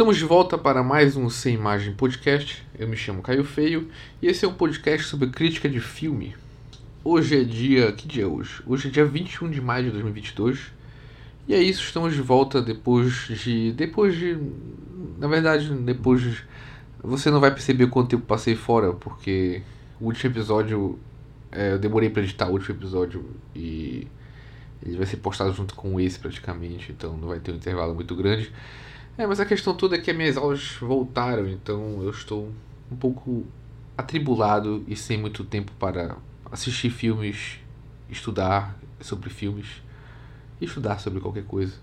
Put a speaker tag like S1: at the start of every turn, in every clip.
S1: Estamos de volta para mais um Sem Imagem Podcast. Eu me chamo Caio Feio e esse é um podcast sobre crítica de filme. Hoje é dia. Que dia é hoje? Hoje é dia 21 de maio de 2022. E é isso, estamos de volta depois de. Depois de. Na verdade, depois de. Você não vai perceber quanto tempo passei fora, porque o último episódio. É, eu demorei para editar o último episódio e. Ele vai ser postado junto com esse praticamente, então não vai ter um intervalo muito grande. É, mas a questão toda é que as minhas aulas voltaram, então eu estou um pouco atribulado e sem muito tempo para assistir filmes, estudar sobre filmes, estudar sobre qualquer coisa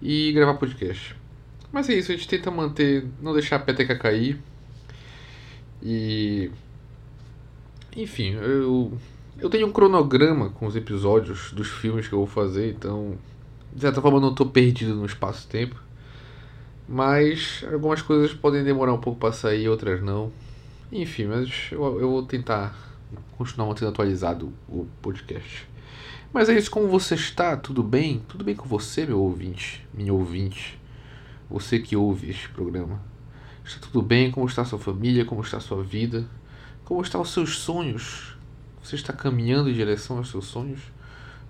S1: e gravar podcast. Mas é isso, a gente tenta manter, não deixar a peteca cair. E. Enfim, eu. Eu tenho um cronograma com os episódios dos filmes que eu vou fazer, então. De certa forma, eu não estou perdido no espaço-tempo. Mas algumas coisas podem demorar um pouco para sair, outras não. Enfim, mas eu, eu vou tentar continuar mantendo atualizado o podcast. Mas é isso, como você está? Tudo bem? Tudo bem com você, meu ouvinte? Minha ouvinte? Você que ouve este programa. Está tudo bem? Como está a sua família? Como está a sua vida? Como estão os seus sonhos? Você está caminhando em direção aos seus sonhos?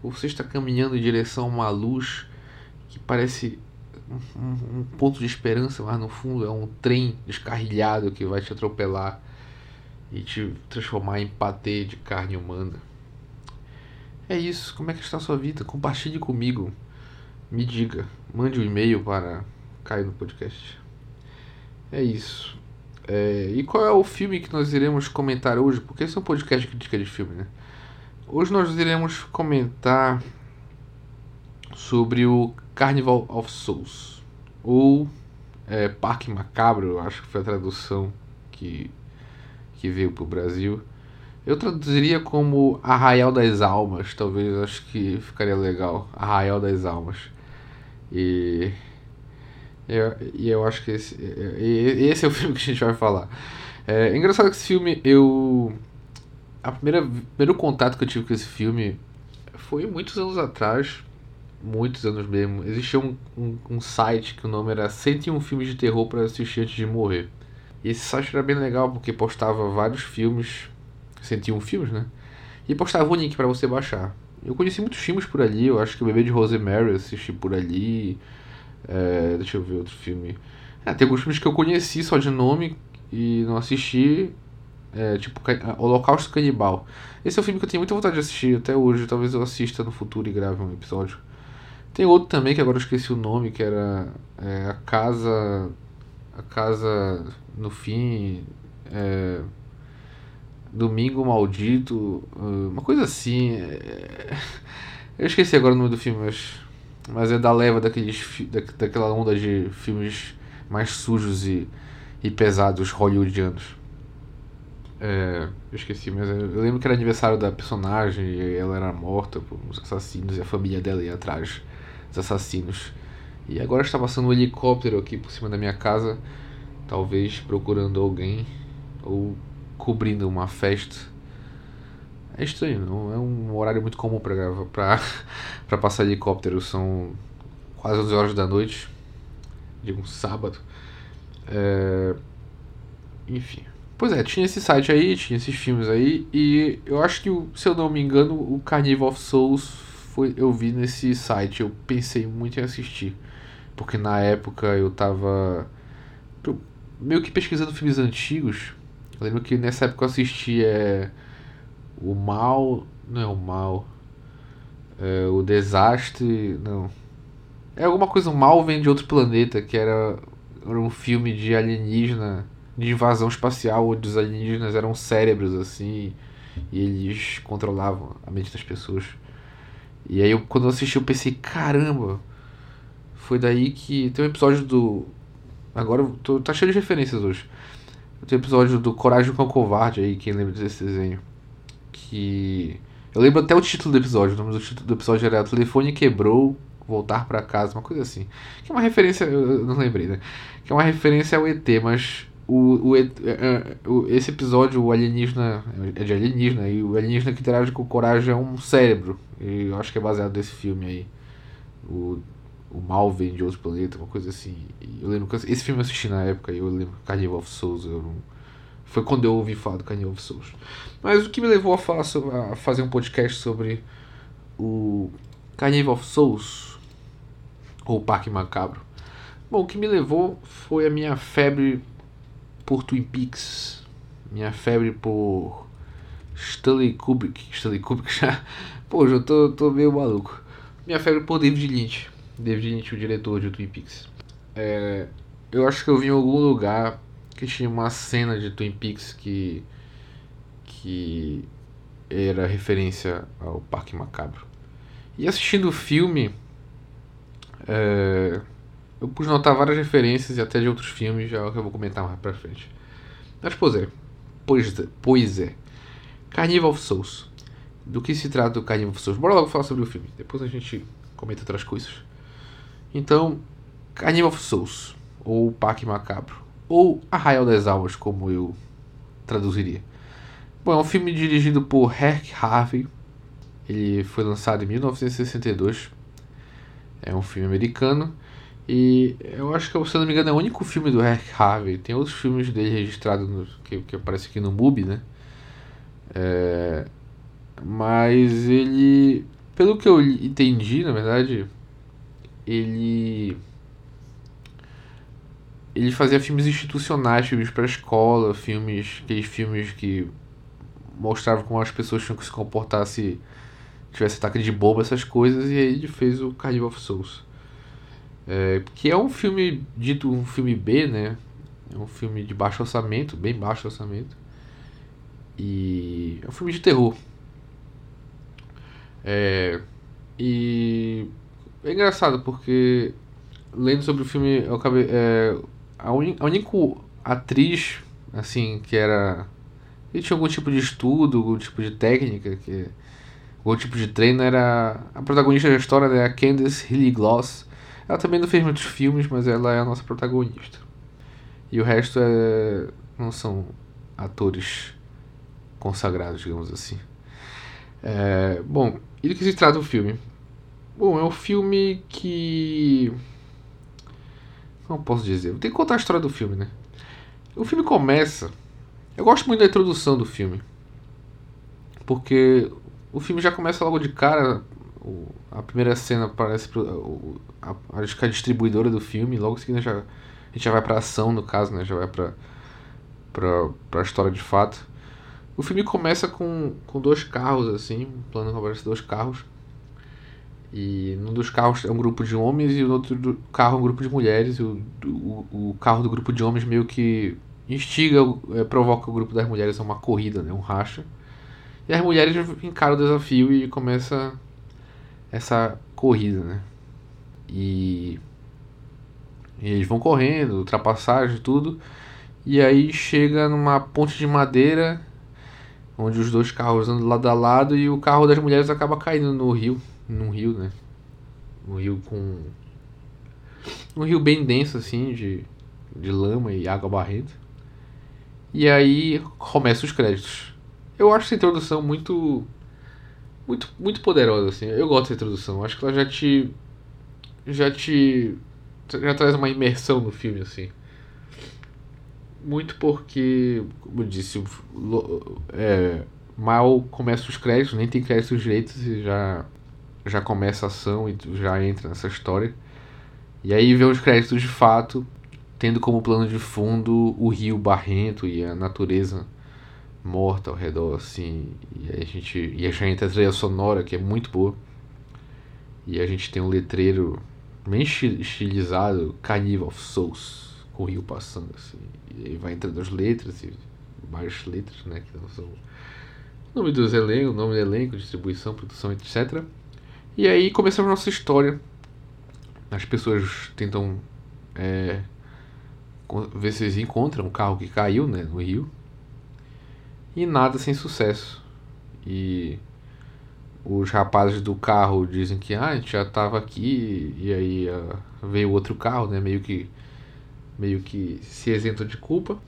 S1: Ou você está caminhando em direção a uma luz que parece um, um, ponto de esperança, mas no fundo é um trem descarrilhado que vai te atropelar e te transformar em patê de carne humana. É isso. Como é que está a sua vida? Compartilhe comigo. Me diga. Mande um e-mail para cair no podcast. É isso. É, e qual é o filme que nós iremos comentar hoje? Porque esse é um podcast de crítica de filme, né? Hoje nós iremos comentar sobre o Carnival of Souls. Ou é, Parque Macabro, acho que foi a tradução que, que veio para o Brasil. Eu traduziria como Arraial das Almas, talvez acho que ficaria legal. Arraial das Almas. E eu, e eu acho que esse, esse é o filme que a gente vai falar. É, engraçado que esse filme eu. A primeira primeiro contato que eu tive com esse filme foi muitos anos atrás muitos anos mesmo, existia um, um, um, site que o nome era 101 filmes de terror para assistir antes de morrer. E esse site era bem legal porque postava vários filmes, 101 filmes, né? E postava o link para você baixar. Eu conheci muitos filmes por ali, eu acho que o Bebê de Rosemary assisti por ali. É, deixa eu ver outro filme. É, tem alguns filmes que eu conheci só de nome e não assisti. É, tipo Holocausto Canibal. Esse é um filme que eu tenho muita vontade de assistir até hoje. Talvez eu assista no futuro e grave um episódio. Tem outro também que agora eu esqueci o nome, que era é, a casa. A casa no fim. É, Domingo Maldito. Uma coisa assim. É, eu esqueci agora o nome do filme, mas. Mas é da leva daqueles, da, daquela onda de filmes mais sujos e, e pesados hollywoodianos. É, eu esqueci, mas eu lembro que era aniversário da personagem e ela era morta por uns assassinos e a família dela ia atrás dos assassinos. E agora está passando um helicóptero aqui por cima da minha casa, talvez procurando alguém ou cobrindo uma festa. É estranho, não é um horário muito comum para para para passar helicóptero, são quase 11 horas da noite de um sábado. É... Enfim. Pois é, tinha esse site aí, tinha esses filmes aí, e eu acho que, se eu não me engano, o Carnival of Souls foi, eu vi nesse site, eu pensei muito em assistir. Porque na época eu tava meio que pesquisando filmes antigos. Eu lembro que nessa época eu assisti é, O Mal. Não é o Mal. É, o Desastre. Não. É alguma coisa, o Mal vem de outro planeta, que era, era um filme de alienígena, de invasão espacial, onde os alienígenas eram cérebros assim, e eles controlavam a mente das pessoas. E aí eu, quando eu assisti eu pensei, caramba, foi daí que. Tem um episódio do. Agora tô, tá cheio de referências hoje. Tem um episódio do Coragem com o Covarde aí, quem lembra desse desenho. Que. Eu lembro até o título do episódio. O nome do título do episódio era Telefone Quebrou, Voltar para Casa, uma coisa assim. Que é uma referência. Eu não lembrei, né? Que é uma referência ao ET, mas o, o, é, é, o, esse episódio, o alienígena, é de alienígena, e o alienígena que interage com o Coragem é um cérebro. E eu acho que é baseado nesse filme aí. O, o mal vem de outro planeta, uma coisa assim. Eu lembro que esse filme eu assisti na época e eu lembro Carnival of Souls. Eu não... Foi quando eu ouvi falar do Carnival of Souls. Mas o que me levou a, falar sobre, a fazer um podcast sobre o Carnival of Souls ou Parque Macabro. Bom, o que me levou foi a minha febre por Twin Peaks, minha febre por Stanley Kubrick, Stanley Kubrick já, pô, já tô, tô meio maluco. Minha febre por David Lynch, David Lynch, o diretor de Twin Peaks. É, eu acho que eu vi em algum lugar que tinha uma cena de Twin Peaks que que era referência ao Parque Macabro. E assistindo o filme, é, eu pude notar várias referências e até de outros filmes, já que eu vou comentar mais pra frente. Mas, pois é, pois é, pois é. Carnival of Souls. Do que se trata o Carnival of Souls? Bora logo falar sobre o filme, depois a gente comenta outras coisas. Então, Carnival of Souls, ou Parque Macabro, ou Arraial das Almas, como eu traduziria. Bom, é um filme dirigido por Herc Harvey. Ele foi lançado em 1962. É um filme americano. E eu acho que, se não me engano, é o único filme do Herc Harvey. Tem outros filmes dele registrados no, que, que aparece aqui no MUBI, né? É, mas ele, pelo que eu entendi, na verdade, ele ele fazia filmes institucionais, filmes para escola, filmes, aqueles filmes que mostravam como as pessoas tinham que se comportar se tivesse ataque de bomba, essas coisas, e aí ele fez o Carnival of Souls. É, que é um filme dito um filme B, né? É um filme de baixo orçamento, bem baixo orçamento. E é um filme de terror. É, e é engraçado porque lendo sobre o filme eu acabei, é, a, un, a única atriz assim que era que tinha algum tipo de estudo, algum tipo de técnica, que algum tipo de treino era a protagonista da história, né, a Candice Hilly Gloss ela também não fez muitos filmes, mas ela é a nossa protagonista. E o resto é... não são atores consagrados, digamos assim. É... Bom, e do que se trata o filme? Bom, é um filme que. Como posso dizer? Tenho que contar a história do filme, né? O filme começa. Eu gosto muito da introdução do filme. Porque o filme já começa logo de cara o, a primeira cena parece o, a, acho que a distribuidora do filme, logo em seguida já, a gente já vai pra ação, no caso, né? Já vai pra, pra, pra história de fato. O filme começa com, com dois carros, assim, um plano aparece dois carros. E num dos carros é um grupo de homens e no outro carro é um grupo de mulheres. E o, o, o carro do grupo de homens meio que instiga, é, provoca o grupo das mulheres a uma corrida, né? Um racha. E as mulheres encaram o desafio e começa essa corrida, né? E, e eles vão correndo, ultrapassagem tudo. E aí chega numa ponte de madeira, onde os dois carros andam lado a lado e o carro das mulheres acaba caindo no rio, num rio, né? Um rio com um rio bem denso assim de de lama e água barrenta. E aí começa os créditos. Eu acho essa introdução muito muito, muito poderosa, assim. Eu gosto dessa introdução. Acho que ela já te. Já te. Já traz uma imersão no filme, assim. Muito porque, como eu disse, é, mal começa os créditos, nem tem créditos direitos e já, já começa a ação e já entra nessa história. E aí vê os créditos de fato, tendo como plano de fundo o rio barrento e a natureza morta ao redor, assim. E a gente. E a gente a trilha sonora, que é muito boa. E a gente tem um letreiro bem estilizado, Carnival of Souls, com o rio passando, assim. E aí vai entrando as letras e várias letras, né? Que são. Nome dos elencos, nome do elenco, distribuição, produção, etc. E aí começamos a nossa história. As pessoas tentam é, ver se eles encontram o carro que caiu né, no rio e nada sem sucesso. E os rapazes do carro dizem que ah, a gente já estava aqui e aí uh, veio outro carro, né? Meio que meio que se isenta de culpa.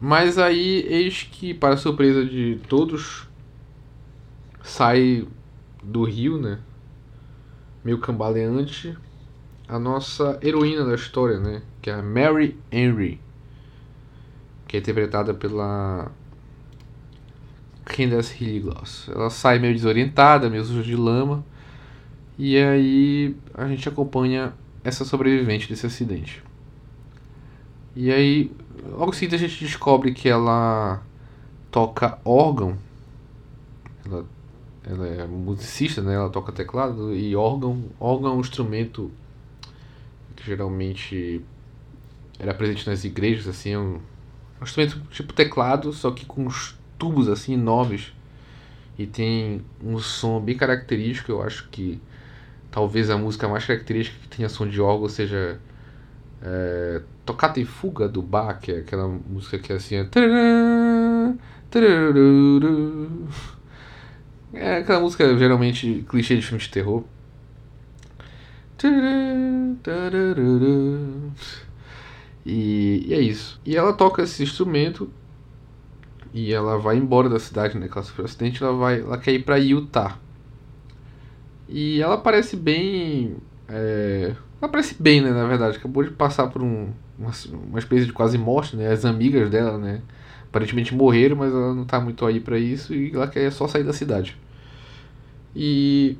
S1: Mas aí eis que para surpresa de todos sai do rio, né? Meio cambaleante a nossa heroína da história, né? Que é a Mary Henry, que é interpretada pela Candace Hilligloss. Ela sai meio desorientada, meio suja de lama, e aí a gente acompanha essa sobrevivente desse acidente. E aí, logo em seguida a gente descobre que ela toca órgão. Ela, ela é musicista, né? Ela toca teclado e órgão, órgão é um instrumento que geralmente era presente nas igrejas, assim, é um, um instrumento tipo teclado, só que com uns tubos assim enormes e tem um som bem característico, eu acho que talvez a música mais característica que tenha som de órgão seja é, Tocata Fuga do Bach, que é aquela música que é assim. É, é aquela música geralmente clichê de filme de terror. E, e, é isso. E ela toca esse instrumento e ela vai embora da cidade, né? Que ela sofreu um acidente, ela vai, ela quer ir para Utah. E ela parece bem, é, ela parece bem, né? Na verdade, acabou de passar por um, uma, uma espécie de quase morte, né? As amigas dela, né? Aparentemente morreram, mas ela não tá muito aí para isso e ela quer só sair da cidade. E,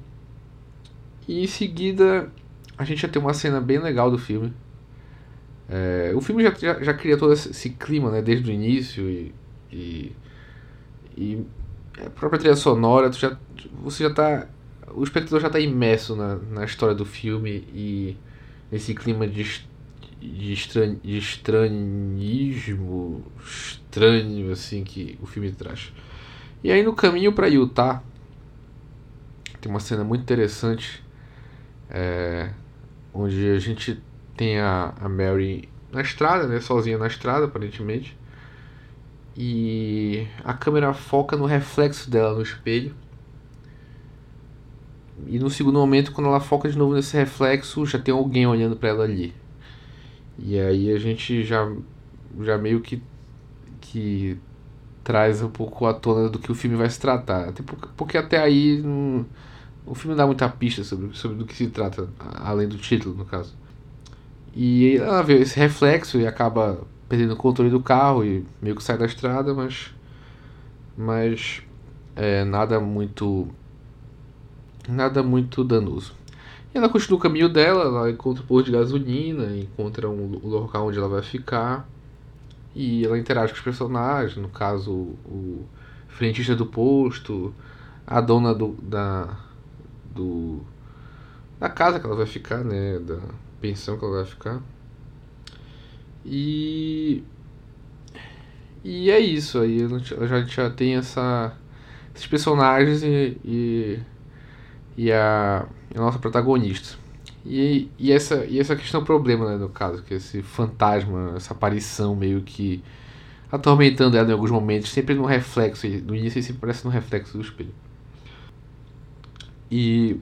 S1: e em seguida a gente já tem uma cena bem legal do filme. É, o filme já, já, já, cria todo esse clima, né? Desde o início e, e, e a própria trilha sonora, já, você já tá o espectador já está imerso na, na história do filme e nesse clima de de, estran, de estranhismo estranho assim que o filme traz. E aí no caminho para Utah tem uma cena muito interessante é, onde a gente tem a, a Mary na estrada, né, sozinha na estrada aparentemente. E a câmera foca no reflexo dela no espelho. E no segundo momento, quando ela foca de novo nesse reflexo, já tem alguém olhando para ela ali. E aí a gente já, já meio que, que traz um pouco à tona do que o filme vai se tratar. Até porque, porque até aí não, o filme não dá muita pista sobre, sobre do que se trata, além do título, no caso. E ela vê esse reflexo e acaba perdendo o controle do carro e meio que sai da estrada, mas. Mas. É, nada muito. Nada muito danoso. Ela continua o caminho dela, ela encontra o posto de gasolina, encontra um, local onde ela vai ficar. E ela interage com os personagens, no caso, o frentista do posto, a dona do, da, do, da casa que ela vai ficar, né? Da pensão que ela vai ficar. E. E é isso aí, a gente já tem essa, esses personagens e, e, e a a nossa protagonista. E, e, essa, e essa questão é o problema, né, no caso, que esse fantasma, essa aparição meio que atormentando ela em alguns momentos, sempre no reflexo, no início sempre parece no reflexo do espelho. E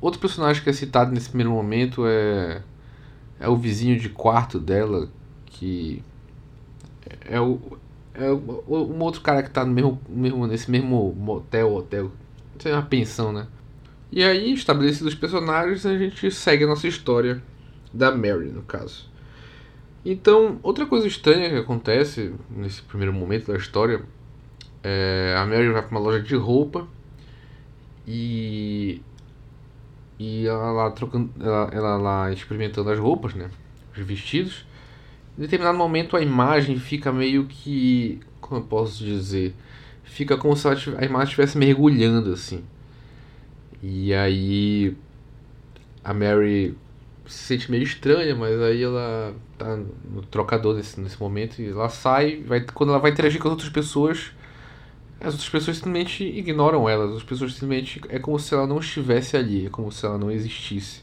S1: outro personagem que é citado nesse primeiro momento é, é o vizinho de quarto dela, que é o, é um outro cara que está no mesmo, mesmo, nesse mesmo motel, hotel, sei, uma pensão, né? E aí, estabelecidos os personagens, a gente segue a nossa história da Mary, no caso. Então, outra coisa estranha que acontece nesse primeiro momento da história é a Mary vai para uma loja de roupa e e ela lá trocando ela, ela lá experimentando as roupas, né, os vestidos. Em determinado momento a imagem fica meio que, como eu posso dizer, fica como se a imagem estivesse mergulhando assim. E aí a Mary se sente meio estranha, mas aí ela tá no trocador nesse, nesse momento e ela sai, vai, quando ela vai interagir com as outras pessoas, as outras pessoas simplesmente ignoram ela, as outras pessoas simplesmente é como se ela não estivesse ali, é como se ela não existisse.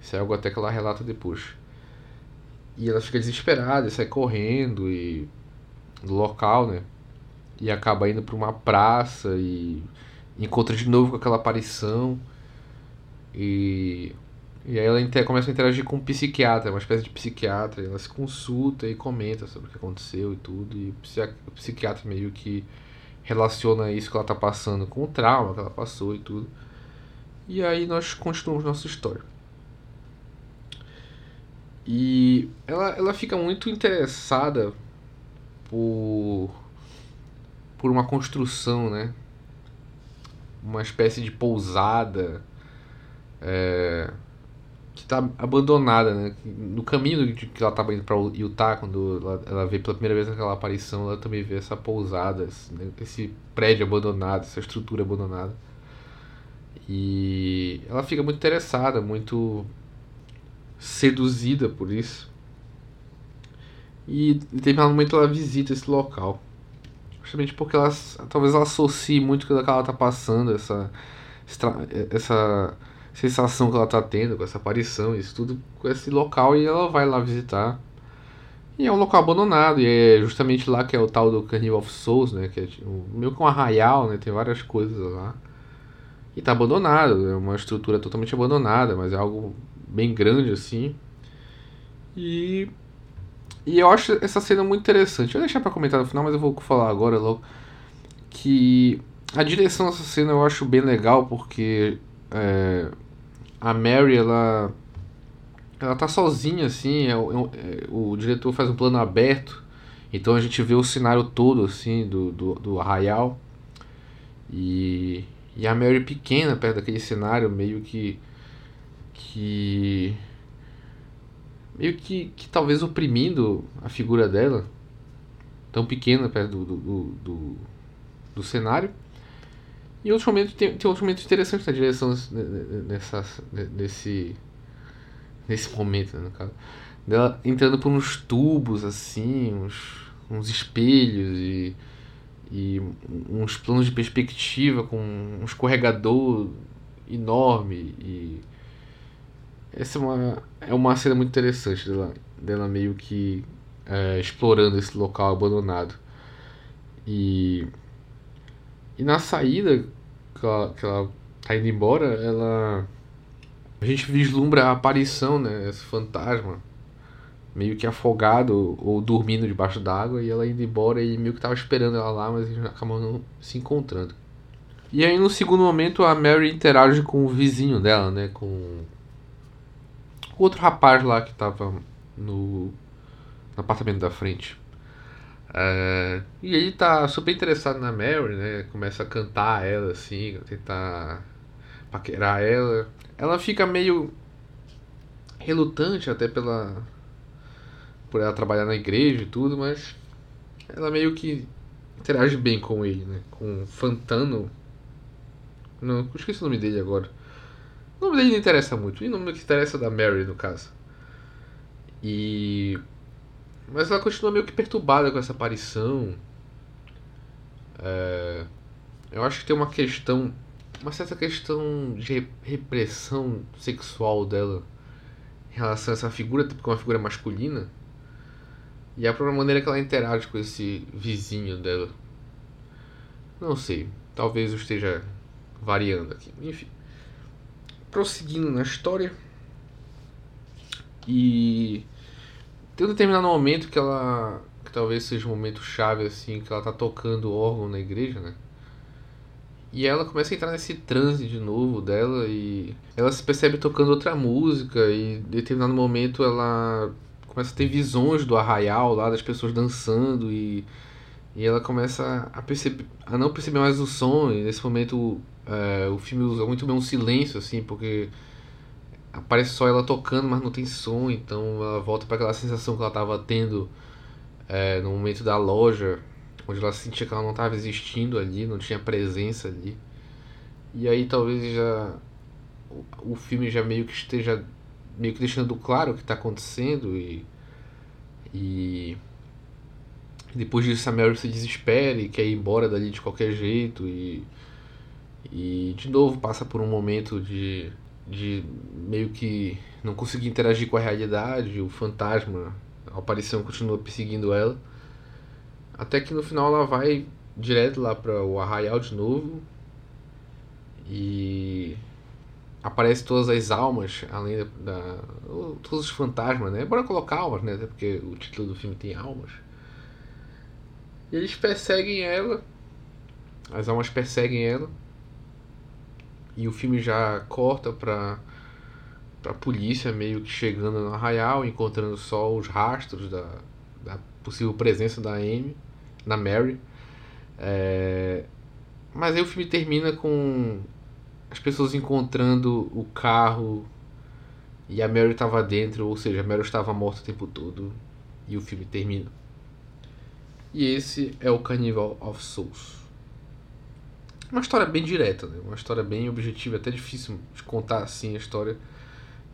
S1: Isso é algo até que ela relata depois. E ela fica desesperada, sai correndo e do local, né? E acaba indo para uma praça e encontra de novo com aquela aparição e, e aí ela começa a interagir com um psiquiatra, uma espécie de psiquiatra, ela se consulta e comenta sobre o que aconteceu e tudo, e o psiquiatra meio que relaciona isso que ela está passando com o trauma que ela passou e tudo. E aí nós continuamos nossa história. E ela, ela fica muito interessada por, por uma construção, né? Uma espécie de pousada é, que está abandonada, né? No caminho que ela estava indo para Utah, quando ela, ela vê pela primeira vez aquela aparição, ela também vê essa pousada, esse, né? esse prédio abandonado, essa estrutura abandonada. E ela fica muito interessada, muito seduzida por isso. E em determinado momento ela visita esse local. Justamente porque ela talvez ela associe muito com o que ela está passando, essa, essa sensação que ela está tendo com essa aparição, isso tudo com esse local e ela vai lá visitar. E é um local abandonado, e é justamente lá que é o tal do Carnival of Souls, né? Que é meio que um arraial, né? Tem várias coisas lá. E tá abandonado, é uma estrutura totalmente abandonada, mas é algo bem grande assim. E e eu acho essa cena muito interessante. Eu vou deixar para comentar no final, mas eu vou falar agora logo que a direção dessa cena eu acho bem legal porque é, a Mary ela ela tá sozinha assim, é, é, é, o diretor faz um plano aberto, então a gente vê o cenário todo assim do, do, do arraial e, e a Mary pequena perto daquele cenário meio que que meio que, que talvez oprimindo a figura dela, tão pequena perto do, do, do, do cenário. E outros momentos, tem, tem outros momentos interessantes na direção nessa, nesse, nesse momento, né, no caso. Dela entrando por uns tubos, assim, uns, uns espelhos e, e uns planos de perspectiva com um escorregador enorme e essa é uma, é uma cena muito interessante dela, dela meio que é, explorando esse local abandonado. E, e na saída que ela, que ela tá indo embora, ela. A gente vislumbra a aparição, né? Esse fantasma. Meio que afogado ou dormindo debaixo d'água e ela indo embora e meio que tava esperando ela lá, mas acabou não se encontrando. E aí no segundo momento a Mary interage com o vizinho dela, né? Com, o outro rapaz lá que tava no, no apartamento da frente. É, e ele tá super interessado na Mary, né? Começa a cantar ela assim, tentar paquerar ela. Ela fica meio relutante até pela por ela trabalhar na igreja e tudo, mas ela meio que interage bem com ele, né? Com Fantano. Não, esqueci o nome dele agora. O nome dele não interessa muito. E o nome que interessa é da Mary, no caso. E. Mas ela continua meio que perturbada com essa aparição. É... Eu acho que tem uma questão. Uma certa questão de repressão sexual dela em relação a essa figura, porque é uma figura masculina. E a própria maneira que ela interage com esse vizinho dela. Não sei. Talvez eu esteja variando aqui. Enfim prosseguindo na história. E tem um determinado momento que ela. que talvez seja um momento chave assim, que ela tá tocando órgão na igreja, né? E ela começa a entrar nesse transe de novo dela e ela se percebe tocando outra música e em determinado momento ela começa a ter visões do arraial lá, das pessoas dançando e, e ela começa a perceber a não perceber mais o som e nesse momento é, o filme usa muito bem um silêncio, assim, porque aparece só ela tocando, mas não tem som, então ela volta para aquela sensação que ela estava tendo é, no momento da loja, onde ela sentia que ela não estava existindo ali, não tinha presença ali. E aí talvez já o, o filme já meio que esteja meio que deixando claro o que está acontecendo e e depois disso a Mary se desespera e quer ir embora dali de qualquer jeito e e de novo passa por um momento de, de meio que não conseguir interagir com a realidade, o fantasma, a aparição continua perseguindo ela. Até que no final ela vai direto lá para o arraial de novo e aparece todas as almas, além da, da, todos os fantasmas, né? Bora colocar almas, né? Até porque o título do filme tem almas. E eles perseguem ela, as almas perseguem ela e o filme já corta pra, pra polícia meio que chegando no arraial, encontrando só os rastros da, da possível presença da Amy, da Mary. É, mas aí o filme termina com as pessoas encontrando o carro e a Mary estava dentro, ou seja, a Mary estava morta o tempo todo e o filme termina. E esse é o Carnival of Souls. Uma história bem direta, né? uma história bem objetiva, até difícil de contar assim a história,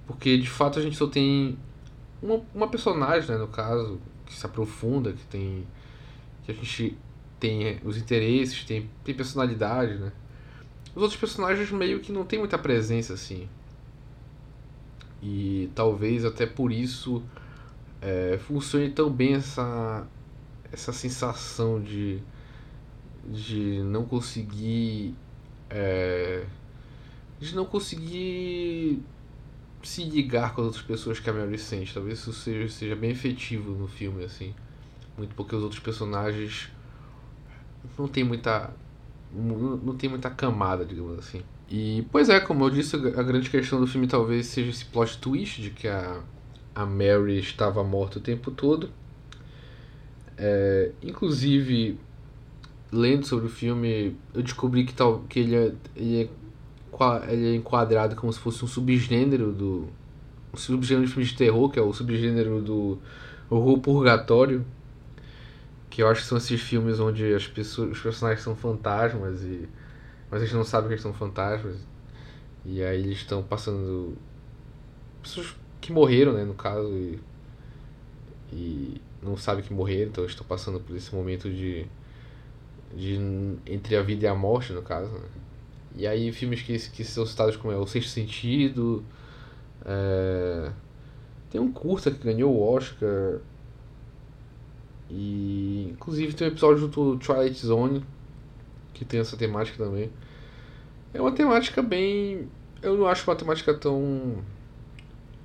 S1: porque de fato a gente só tem uma, uma personagem, né, no caso, que se aprofunda, que tem que a gente tem os interesses, tem, tem personalidade, né? Os outros personagens meio que não tem muita presença assim. E talvez até por isso é, funcione tão bem essa, essa sensação de, de não conseguir. É, de não conseguir se ligar com as outras pessoas que a Mary sente. Talvez isso seja, seja bem efetivo no filme, assim. Muito porque os outros personagens não tem muita não tem muita camada, digamos assim. E, pois é, como eu disse, a grande questão do filme talvez seja esse plot twist de que a, a Mary estava morta o tempo todo. É, inclusive, lendo sobre o filme, eu descobri que, tal, que ele, é, ele, é, ele é enquadrado como se fosse um subgênero do. Um subgênero de filme de terror, que é o subgênero do horror purgatório que eu acho que são esses filmes onde as pessoas, os personagens são fantasmas e mas eles não sabem que eles são fantasmas e aí eles estão passando pessoas que morreram, né, no caso e, e não sabem que morreram, então estão passando por esse momento de de entre a vida e a morte, no caso. Né? E aí filmes que, que são citados como é O Sexto Sentido, é... tem um curta que ganhou o Oscar e inclusive tem um episódio do Twilight Zone que tem essa temática também. É uma temática bem. Eu não acho uma temática tão.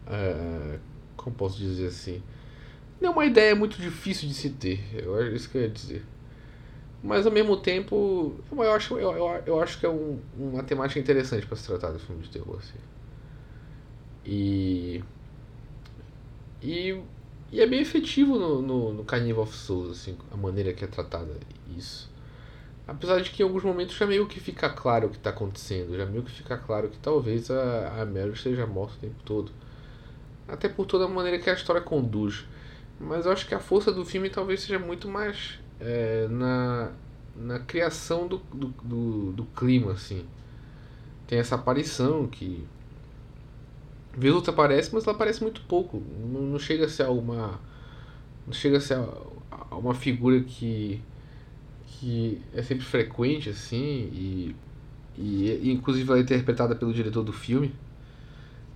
S1: É, como posso dizer assim? Não é uma ideia muito difícil de se ter. Eu, é isso que eu ia dizer. Mas ao mesmo tempo, eu acho, eu, eu, eu acho que é um, uma temática interessante para se tratar do filme de terror. Assim. E. E e é bem efetivo no, no, no Carnival of Souls, assim, a maneira que é tratada isso. Apesar de que em alguns momentos já meio que fica claro o que está acontecendo, já meio que fica claro que talvez a, a Mary esteja morta o tempo todo. Até por toda a maneira que a história conduz. Mas eu acho que a força do filme talvez seja muito mais é, na, na criação do, do, do, do clima, assim. Tem essa aparição que Vez outra aparece, mas ela aparece muito pouco. Não, não chega a ser uma. Não chega a ser uma figura que. que é sempre frequente, assim, e. E, inclusive ela é interpretada pelo diretor do filme.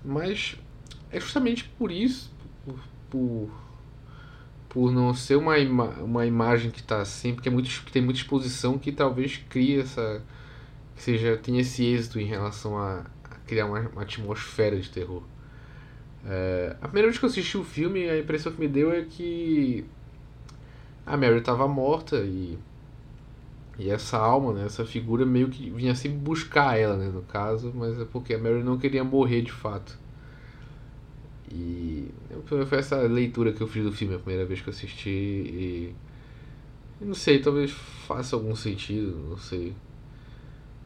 S1: Mas é justamente por isso, por, por, por não ser uma, ima uma imagem que está sempre, que, é muito, tem muita exposição, que talvez crie essa. que seja, tenha esse êxito em relação a, criar uma, uma atmosfera de terror. É, a primeira vez que eu assisti o filme, a impressão que me deu é que a Mary estava morta e, e essa alma, né, essa figura meio que vinha sempre buscar ela, né, no caso, mas é porque a Mary não queria morrer de fato. E foi essa leitura que eu fiz do filme a primeira vez que eu assisti e não sei, talvez faça algum sentido, não sei.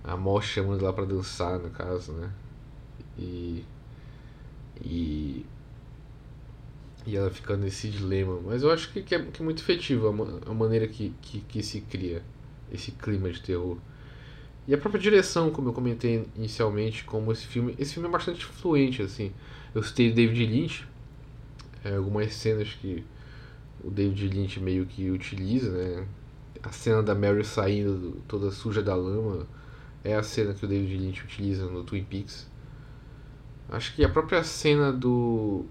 S1: A morte chamando lá para dançar, no caso, né? E. E. E ela fica nesse dilema. Mas eu acho que, que, é, que é muito efetivo a, a maneira que, que, que se cria esse clima de terror. E a própria direção, como eu comentei inicialmente, como esse filme. Esse filme é bastante influente, assim. Eu citei David Lynch, é, algumas cenas que o David Lynch meio que utiliza, né? A cena da Mary saindo toda suja da lama é a cena que o David Lynch utiliza no Twin Peaks. Acho que a própria cena do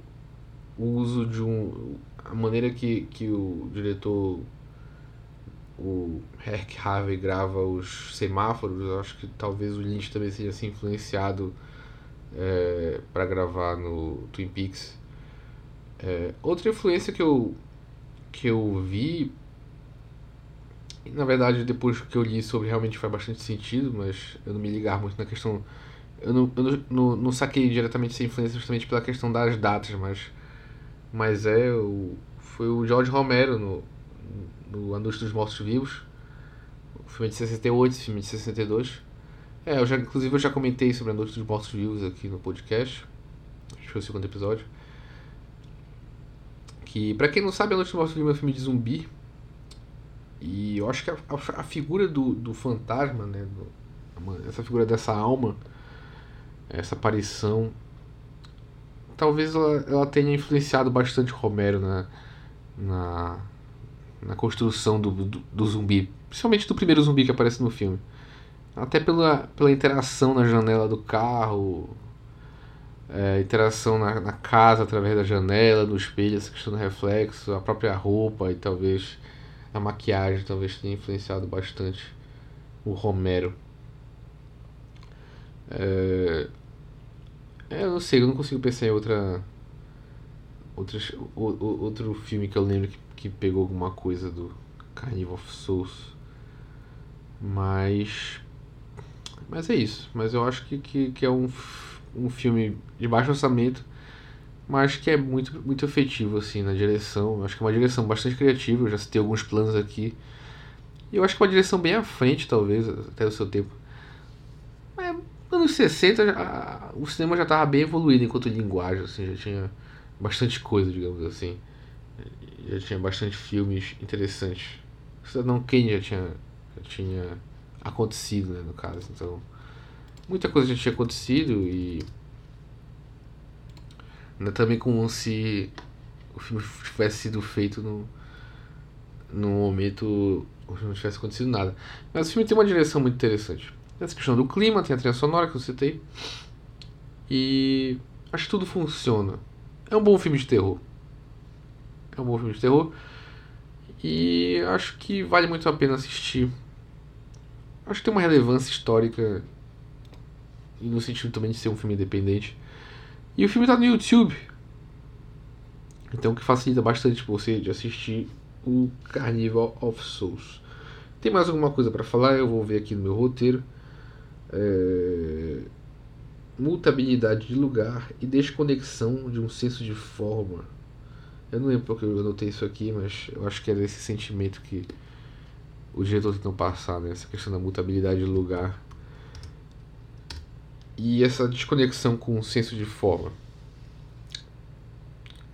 S1: o uso de um a maneira que, que o diretor o Herc Harvey grava os semáforos, eu acho que talvez o Lynch também seja assim influenciado é, para gravar no Twin Peaks. É, outra influência que eu que eu vi na verdade depois que eu li sobre realmente faz bastante sentido, mas eu não me ligar muito na questão eu não, eu não, não, saquei diretamente essa influência justamente pela questão das datas, mas, mas é o, foi o George Romero no, no Anúncio dos Mortos Vivos, o filme de 68, esse filme de 62. É, eu já, inclusive eu já comentei sobre a Noite dos Mortos Vivos aqui no podcast. Acho que foi o segundo episódio. Que, pra quem não sabe, a Noite dos Mortos Vivos é um filme de zumbi. E eu acho que a, a, a figura do, do fantasma, né? Do, essa figura dessa alma, essa aparição, talvez ela, ela tenha influenciado bastante Romero na, na, na construção do, do, do zumbi. Principalmente do primeiro zumbi que aparece no filme. Até pela, pela interação na janela do carro, é, interação na, na, casa através da janela, no espelho, essa questão do reflexo, a própria roupa e talvez a maquiagem talvez tenha influenciado bastante o Romero. É, é eu não sei, eu não consigo pensar em outra, outras, o, o, outro filme que eu lembro que, que pegou alguma coisa do Carnival of Souls. Mas mas é isso. Mas eu acho que, que, que é um, um filme de baixo orçamento, mas que é muito, muito efetivo assim na direção. Eu acho que é uma direção bastante criativa. Eu já citei alguns planos aqui. E eu acho que é uma direção bem à frente, talvez, até o seu tempo. Mas, anos 60, já, o cinema já estava bem evoluído enquanto linguagem, assim, já tinha bastante coisa, digamos assim. Já tinha bastante filmes interessantes. Cidadão Kane já tinha, já tinha acontecido, né, no caso. Então, muita coisa já tinha acontecido e não é também como se o filme tivesse sido feito no, no momento não tivesse acontecido nada. Mas o filme tem uma direção muito interessante. Essa questão do clima, tem a trilha sonora que eu citei. E acho que tudo funciona. É um bom filme de terror. É um bom filme de terror. E acho que vale muito a pena assistir acho que tem uma relevância histórica e no sentido também de ser um filme independente. E o filme está no YouTube. Então que facilita bastante você de assistir o Carnival of Souls. Tem mais alguma coisa para falar? Eu vou ver aqui no meu roteiro. É... Mutabilidade de lugar e desconexão de um senso de forma. Eu não lembro porque eu anotei isso aqui, mas eu acho que era esse sentimento que o diretor tentou passar, né? Essa questão da mutabilidade de lugar. E essa desconexão com o senso de forma.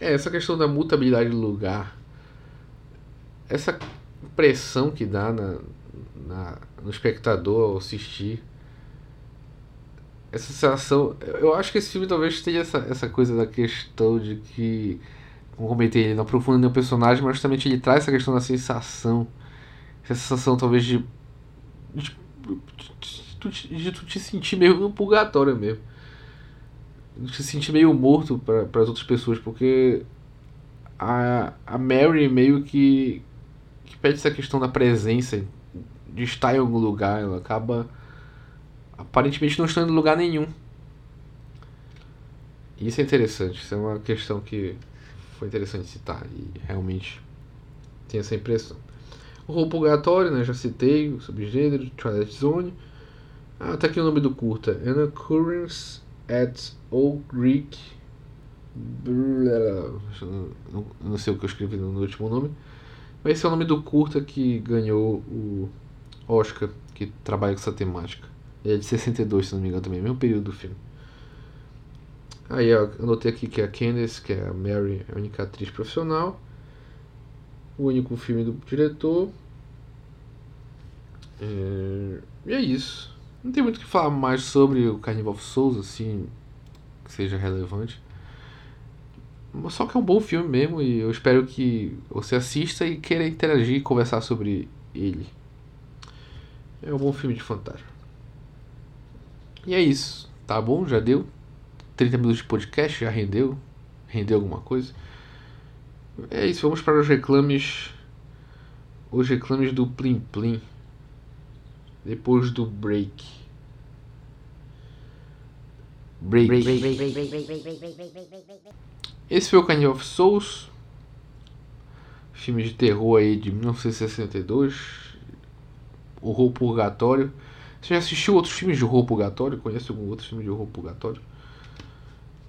S1: É, essa questão da mutabilidade de lugar. Essa pressão que dá na, na, no espectador ao assistir. Essa sensação. Eu acho que esse filme talvez tenha essa, essa coisa da questão de que. Como comentei, ele não aprofunda nenhum personagem, mas justamente ele traz essa questão da sensação essa sensação talvez de. de, de, tu te sentir meio no purgatório mesmo. De te sentir meio morto para as outras pessoas, porque a, a Mary meio que, que pede essa questão da presença, de estar em algum lugar, ela acaba aparentemente não estando em lugar nenhum. Isso é interessante, isso é uma questão que foi interessante citar e realmente tem essa impressão. O Purgatório, né? Já citei o subgênero, Twilight Zone. Ah, tá aqui o nome do curta. An Occurrence at Old Greek. Não, não sei o que eu escrevi no último nome. Mas esse é o nome do curta que ganhou o Oscar, que trabalha com essa temática. Ele é de 62, se não me engano, também, mesmo período do filme. Aí eu anotei aqui que é a Candice, que é a Mary, a única atriz profissional o único filme do diretor. É... E é isso. Não tem muito o que falar mais sobre o Carnival of Souls, assim, que seja relevante. Só que é um bom filme mesmo e eu espero que você assista e queira interagir e conversar sobre ele. É um bom filme de fantasma. E é isso, tá bom? Já deu 30 minutos de podcast, já rendeu? Rendeu alguma coisa? É isso, vamos para os reclames. Os reclames do Plim Plim. Depois do break. Break. Esse foi o Carnival of Souls. Filme de terror aí de 1962. Horror Purgatório. Você já assistiu outros filmes de horror purgatório? Conhece algum outro filme de horror purgatório?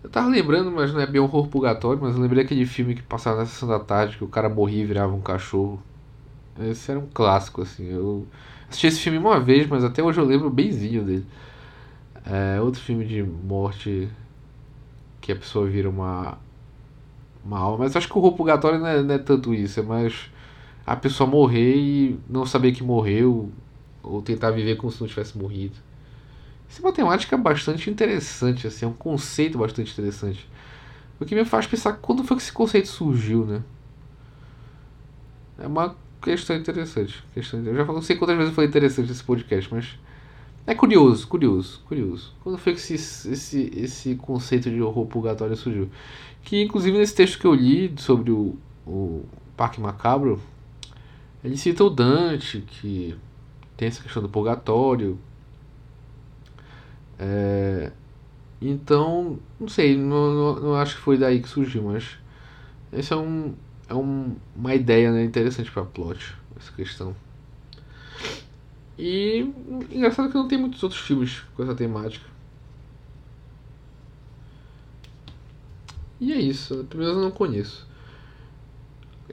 S1: Eu tava lembrando, mas não é bem horror purgatório, mas eu lembrei aquele filme que passava na sessão da tarde, que o cara morria e virava um cachorro. Esse era um clássico, assim. Eu assisti esse filme uma vez, mas até hoje eu lembro benzinho dele. É outro filme de morte que a pessoa vira uma, uma alma. Mas acho que o horror purgatório não é, não é tanto isso, é mais a pessoa morrer e não saber que morreu, ou tentar viver como se não tivesse morrido. Essa é uma temática bastante interessante, assim, é um conceito bastante interessante. O que me faz pensar quando foi que esse conceito surgiu, né? É uma questão interessante. Questão, eu já não sei quantas vezes foi interessante esse podcast, mas é curioso, curioso, curioso. Quando foi que esse, esse, esse conceito de horror purgatório surgiu? Que inclusive nesse texto que eu li sobre o, o Parque Macabro, ele cita o Dante, que tem essa questão do purgatório. É, então, não sei, não, não, não, acho que foi daí que surgiu, mas esse é um é um, uma ideia né, interessante para plot, essa questão. E engraçado que não tem muitos outros filmes com essa temática. E é isso, pelo menos eu não conheço.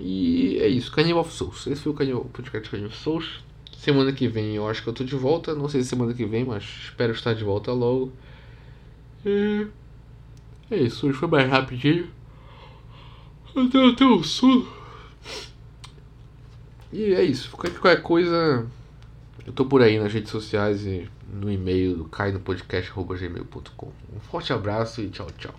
S1: E é isso, Carnival of Souls. Esse foi o, Carnival, o podcast Carnival of Souls. Semana que vem eu acho que eu tô de volta. Não sei se semana que vem, mas espero estar de volta logo. E é isso, hoje foi mais rapidinho. Até o sono. E é isso. Qualquer coisa, eu tô por aí nas redes sociais e no e-mail do cainopodcast.gmail.com. Um forte abraço e tchau, tchau.